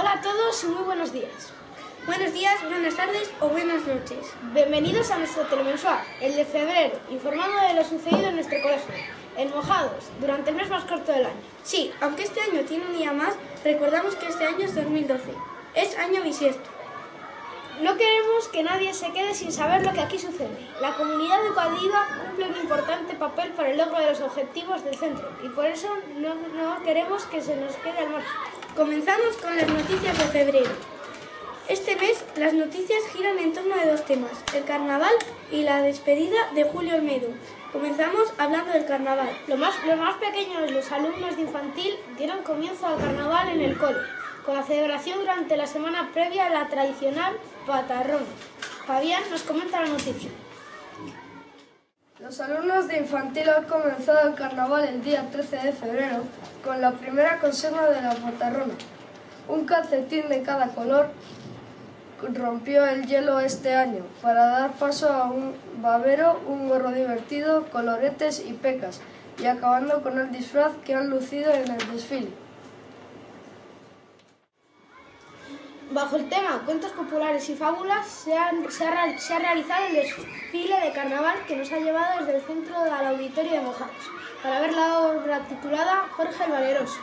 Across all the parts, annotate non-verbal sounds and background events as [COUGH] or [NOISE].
Hola a todos y muy buenos días. Buenos días, buenas tardes o buenas noches. Bienvenidos a nuestro telemensual, el de febrero, informando de lo sucedido en nuestro colegio, en Mojados, durante el mes más corto del año. Sí, aunque este año tiene un día más, recordamos que este año es 2012. Es año bisiesto. No queremos que nadie se quede sin saber lo que aquí sucede. La comunidad educativa cumple un importante papel para el logro de los objetivos del centro y por eso no, no queremos que se nos quede al margen. Comenzamos con las noticias de febrero. Este mes las noticias giran en torno a dos temas, el carnaval y la despedida de Julio Olmedo. Comenzamos hablando del carnaval. Los más, los más pequeños, los alumnos de infantil, dieron comienzo al carnaval en el cole, con la celebración durante la semana previa a la tradicional patarrón. Fabián nos comenta la noticia. Los alumnos de infantil han comenzado el carnaval el día 13 de febrero con la primera consigna de la patarrona. Un calcetín de cada color rompió el hielo este año para dar paso a un babero, un gorro divertido, coloretes y pecas, y acabando con el disfraz que han lucido en el desfile. Bajo el tema Cuentos populares y fábulas se, ha, realizado el desfile de carnaval que nos ha llevado desde el centro al auditorio de Mojados para ver la obra titulada Jorge el Valeroso.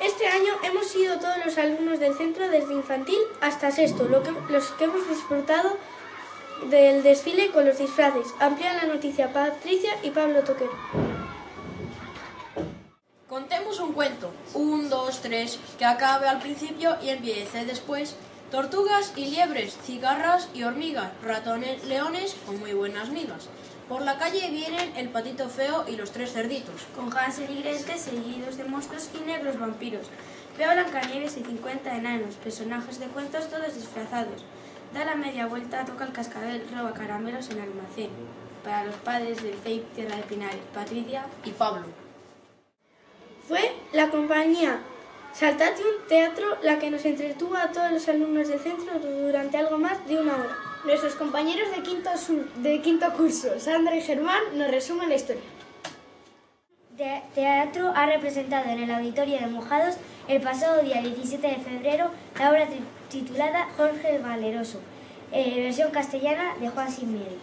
Este año hemos sido todos los alumnos del centro desde infantil hasta sexto, los que hemos disfrutado del desfile con los disfraces. Amplían la noticia Patricia y Pablo Toquero. Contemos un cuento, un, dos, tres, que acabe al principio y empiece después. Tortugas y liebres, cigarras y hormigas, ratones, leones con muy buenas migas. Por la calle vienen el patito feo y los tres cerditos. Con Hansel y Gretel seguidos de monstruos y negros vampiros. Veo a Blancanieves y 50 enanos, personajes de cuentos todos disfrazados. Da la media vuelta, toca el cascabel, roba caramelos en el almacén. Para los padres del CEIP Tierra de Pinares, Patricia y Pablo. Fue la compañía Saltatium Teatro la que nos entretuvo a todos los alumnos del centro durante algo más de una hora. Nuestros compañeros de quinto, de quinto curso, Sandra y Germán, nos resumen la historia. Teatro ha representado en el auditorio de Mojados el pasado día 17 de febrero la obra titulada Jorge el Valeroso, eh, versión castellana de Juan Sin Miedo.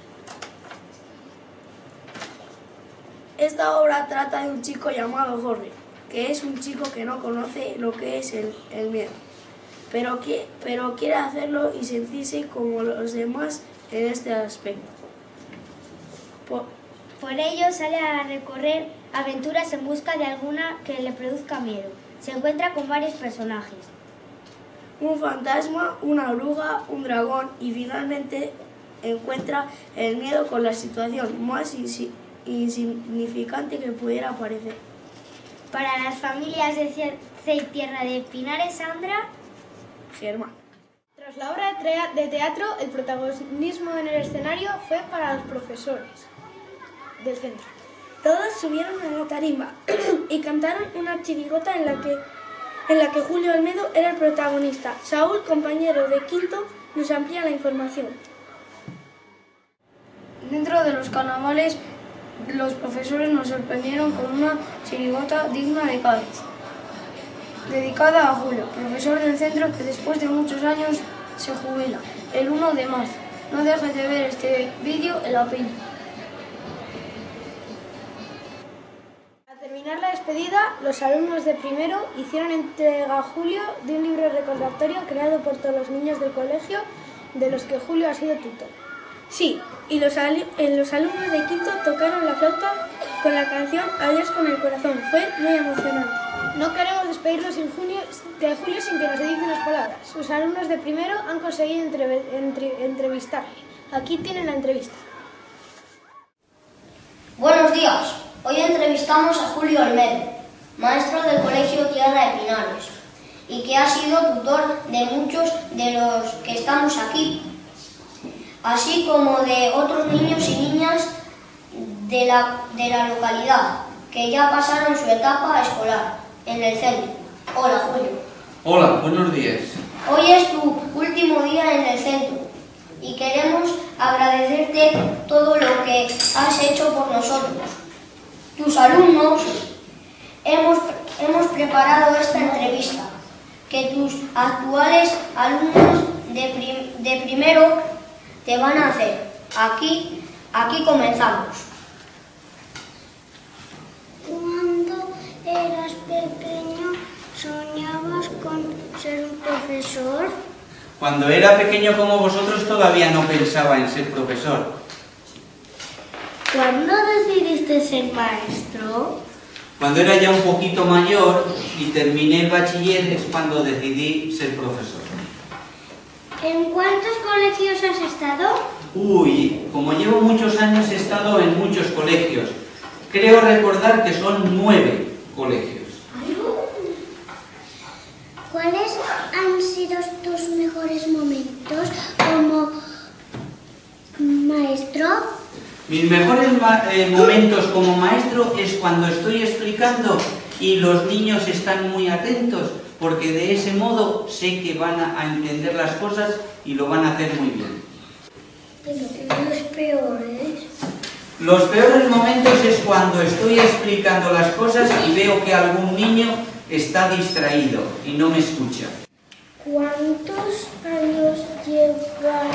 Esta obra trata de un chico llamado Jorge, que es un chico que no conoce lo que es el, el miedo, pero, que, pero quiere hacerlo y sentirse como los demás en este aspecto. Por, Por ello sale a recorrer aventuras en busca de alguna que le produzca miedo. Se encuentra con varios personajes. Un fantasma, una oruga, un dragón y finalmente encuentra el miedo con la situación más insignificante que pudiera parecer. Para las familias de CEIP Tierra de Pinares, Sandra, Germán. Tras la obra de teatro, el protagonismo en el escenario fue para los profesores del centro. Todos subieron a la tarima [CLEARS THROAT] y cantaron una chirigota en la que en la que Julio Almedo era el protagonista. Saúl, compañero de quinto, nos amplía la información. Dentro de los carnavales, los profesores nos sorprendieron con una chirigota digna de Cádiz, dedicada a Julio, profesor del centro que después de muchos años se jubila, el 1 de marzo. No dejes de ver este vídeo en la peli. Al terminar la despedida, los alumnos de primero hicieron entrega a Julio de un libro recordatorio creado por todos los niños del colegio de los que Julio ha sido tutor. Sí, y los, los alumnos de quinto tocaron la flauta con la canción Adiós con el corazón. Fue muy emocionante. No queremos despedirnos en junio, de Julio sin que nos dedique unas palabras. Sus alumnos de primero han conseguido entre, entre, entrevistarle. Aquí tienen la entrevista. Buenos días. Hoy entrevistamos a Julio Olmedo, maestro del Colegio Tierra de Pinares, y que ha sido tutor de muchos de los que estamos aquí, así como de otros niños y niñas de la, de la localidad, que ya pasaron su etapa escolar en el centro. Hola, Julio. Hola, buenos días. Hoy es tu último día en el centro y queremos agradecerte todo lo que has hecho por nosotros. Tus alumnos hemos, hemos preparado esta entrevista que tus actuales alumnos de, de primero te van a hacer. Aquí, aquí comenzamos. Cuando eras pequeño, ¿soñabas con ser un profesor? Cuando era pequeño como vosotros todavía no pensaba en ser profesor. ¿Cuándo decidiste ser maestro? Cuando era ya un poquito mayor y terminé el bachiller es cuando decidí ser profesor. ¿En cuántos colegios has estado? Uy, como llevo muchos años he estado en muchos colegios. Creo recordar que son nueve colegios. ¿Cuáles han sido tus mejores momentos como maestro? Mis mejores eh, momentos como maestro es cuando estoy explicando y los niños están muy atentos, porque de ese modo sé que van a entender las cosas y lo van a hacer muy bien. ¿Los peores? Los peores momentos es cuando estoy explicando las cosas y veo que algún niño está distraído y no me escucha. ¿Cuántos años llevan,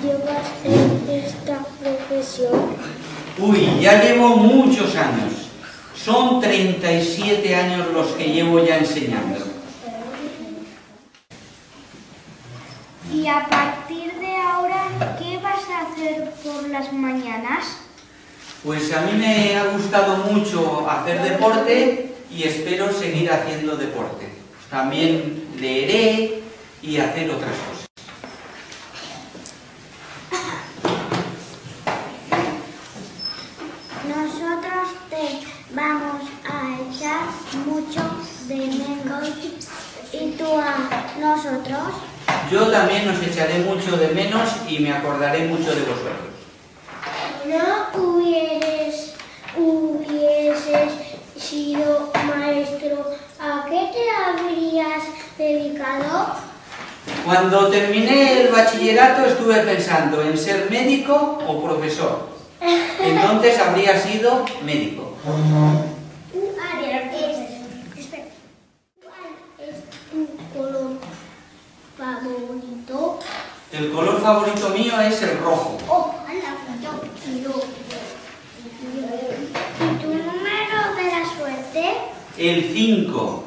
llevas en esta profesión? Uy, ya llevo muchos años. Son 37 años los que llevo ya enseñando. ¿Y a partir de ahora qué vas a hacer por las mañanas? Pues a mí me ha gustado mucho hacer deporte y espero seguir haciendo deporte. También leeré y hacer otras cosas. Nosotros te vamos a echar mucho de menos y tú a nosotros. Yo también os echaré mucho de menos y me acordaré mucho de vosotros. No hubieres, hubieses sido maestro, ¿a qué te habrías dedicado? Cuando terminé el bachillerato estuve pensando en ser médico o profesor. [LAUGHS] Entonces habría sido médico. Ariel, espera. ¿Cuál es tu color favorito? El color favorito mío es el rojo. Oh. ¿Y tu número de la suerte? El 5.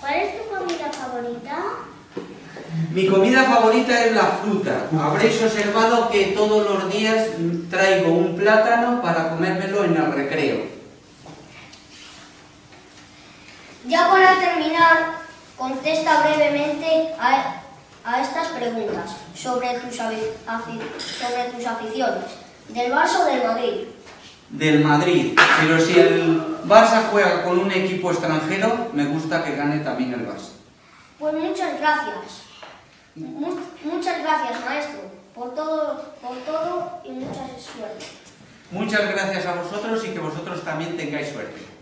¿Cuál es tu comida favorita? Mi comida favorita es la fruta. Habréis observado que todos los días traigo un plátano para comérmelo en el recreo. Ya para terminar, contesta brevemente a, a estas preguntas sobre tus, sobre aficiones. ¿Del Barça o del Madrid? Del Madrid. Pero si el Barça juega con un equipo extranjero, me gusta que gane también el Barça. Pues muchas gracias. Mu- muchas gracias, maestro, por todo, por todo y mucha suerte. Muchas gracias a vosotros y que vosotros también tengáis suerte.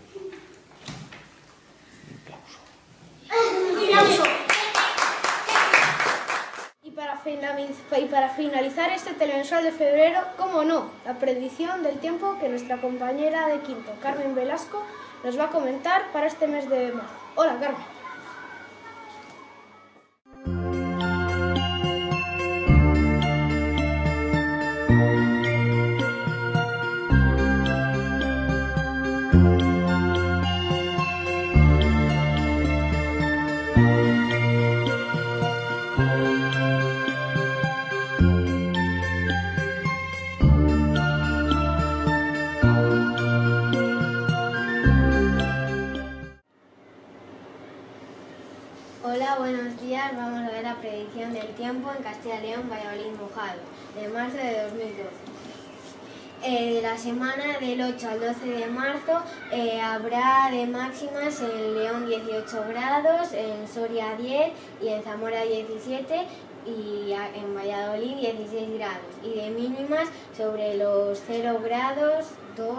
Y para, finalizar este telemensual de febrero, cómo no, la predicción del tiempo que nuestra compañera de quinto, Carmen Velasco, nos va a comentar para este mes de marzo. Hola, Carmen. Hola, buenos días. Vamos a ver la predicción del tiempo en Castilla y León, Valladolid mojado, de marzo de 2012. Eh, de la semana del 8 al 12 de marzo eh, habrá de máximas en León 18 grados, en Soria 10 y en Zamora 17 y en Valladolid 16 grados. Y de mínimas sobre los 0 grados 2.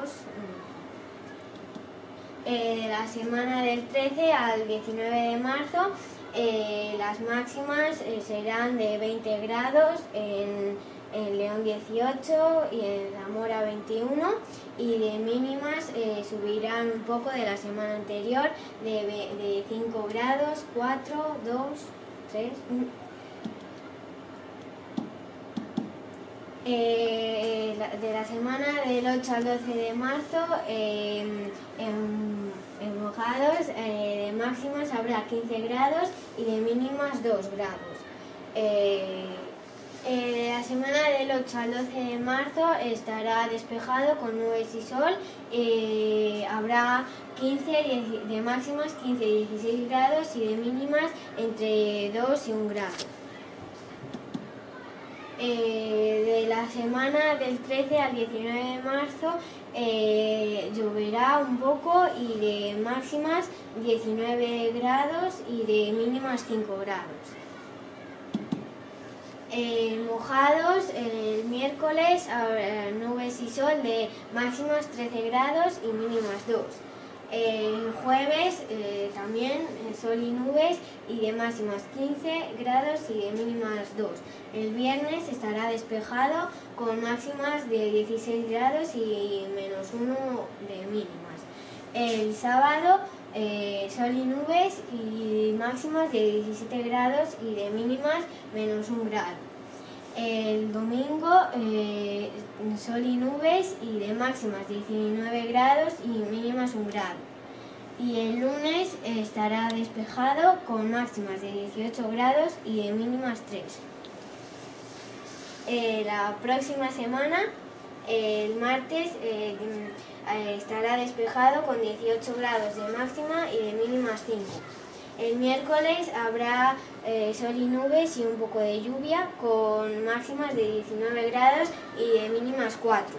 Eh, de la semana del 13 al 19 de marzo eh, las máximas eh, serán de 20 grados en, en León 18 y en Zamora 21 y de mínimas eh, subirán un poco de la semana anterior de, de 5 grados, 4, 2, 3. Eh, de la semana del 8 al 12 de marzo eh, en, en mojados eh, de máximas habrá 15 grados y de mínimas 2 grados. Eh, la semana del 8 al 12 de marzo estará despejado con nubes y sol. habrá 15 dieci- de máximas 15 y 16 grados y de mínimas entre 2 y 1 grado. Eh, de la semana del 13 al 19 de marzo eh, lloverá un poco y de máximas 19 grados y de mínimas 5 grados. Eh, mojados el miércoles habrá nubes y sol de máximas 13 grados y mínimas 2. El jueves eh, también eh, sol y nubes y de máximas 15 grados y de mínimas 2. El viernes estará despejado con máximas de 16 grados y menos 1 de mínimas. El sábado eh, sol y nubes y máximas de 17 grados y de mínimas menos 1 grado. El domingo eh, sol y nubes y de máximas 19 grados y mínimas 1 grado. Y el lunes estará despejado con máximas de 18 grados y de mínimas 3. Eh, la próxima semana, el martes, eh, mm, estará despejado con 18 grados de máxima y de mínimas 5. El miércoles habrá eh, sol y nubes y un poco de lluvia con máximas de 19 grados y de mínimas 4.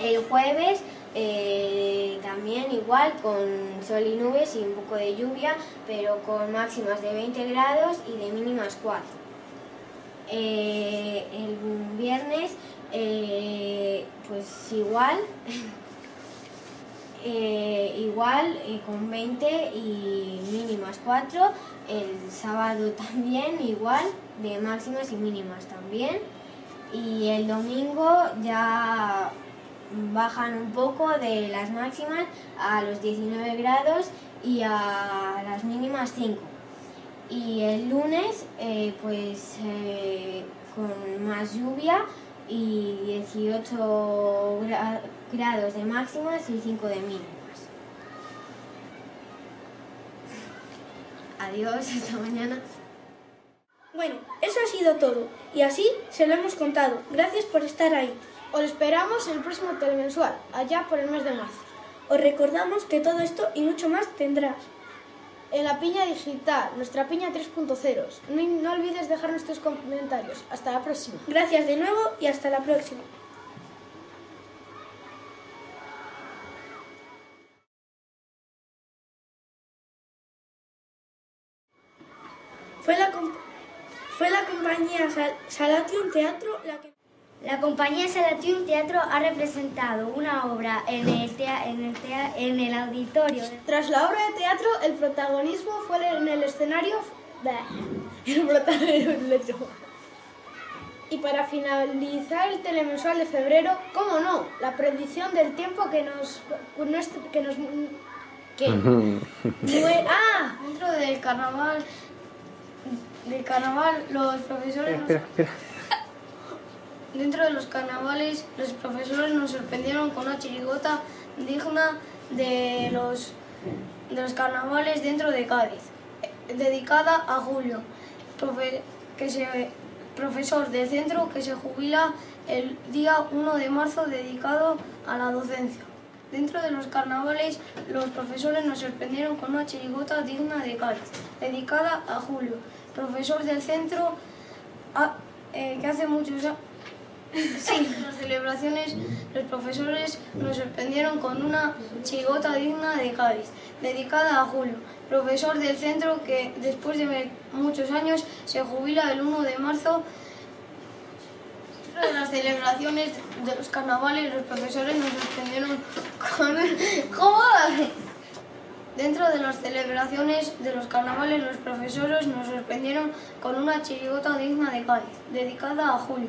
El jueves eh, también igual con sol y nubes y un poco de lluvia, pero con máximas de 20 grados y de mínimas 4. Eh, el viernes eh, pues igual, [LAUGHS] igual con 20 y mínimas 4. El sábado [LAUGHS] también igual, de máximas y mínimas también. Y el domingo ya bajan un poco de las máximas a los 19 grados y a las mínimas 5. Y el lunes, eh, pues eh, con más lluvia y 18 gra- grados de máximas y 5 de mínimas. Adiós, [LAUGHS] hasta mañana. Bueno, eso ha sido todo. Y así se lo hemos contado. Gracias por estar ahí. Os esperamos en el próximo telemensual, allá por el mes de marzo. Os recordamos que todo esto y mucho más tendrás. En la piña digital, nuestra piña 3.0. No, no olvides dejar nuestros comentarios. Hasta la próxima. Gracias de nuevo y hasta la próxima. Fue la, fue la compañía Sal- Salatium Teatro la que... La compañía Salatium Teatro ha representado una obra en el, tea- en el, tea- en el auditorio. Tras la obra de teatro, el protagonismo fue en el escenario. Bah, [LAUGHS] El protagonismo. Y para finalizar el telemensual de febrero, ¿cómo no? La predicción del tiempo que nos. que nos. que. [LAUGHS] ¡Ah! Dentro del carnaval, del carnaval los profesores nos- dentro de los carnavales los profesores nos sorprendieron con una chirigota digna de los de los carnavales dentro de Cádiz, dedicada a Julio, profe- que se, profesor del centro que se jubila el día 1 de marzo dedicado a la docencia. Dentro de los carnavales, los profesores nos sorprendieron con una chirigota digna de Cádiz, dedicada a Julio, profesor del centro eh, que hace muchos años... Sí, las celebraciones los profesores nos sorprendieron con una chigota digna de Cádiz, dedicada a Julio, profesor del centro que después de muchos años se jubila el 1 de marzo. De las celebraciones de los carnavales los profesores nos sorprendieron con... [LAUGHS] ¿Cómo? Dentro de las celebraciones de los carnavales los profesores nos sorprendieron con una chirigota digna de Cádiz, dedicada a Julio,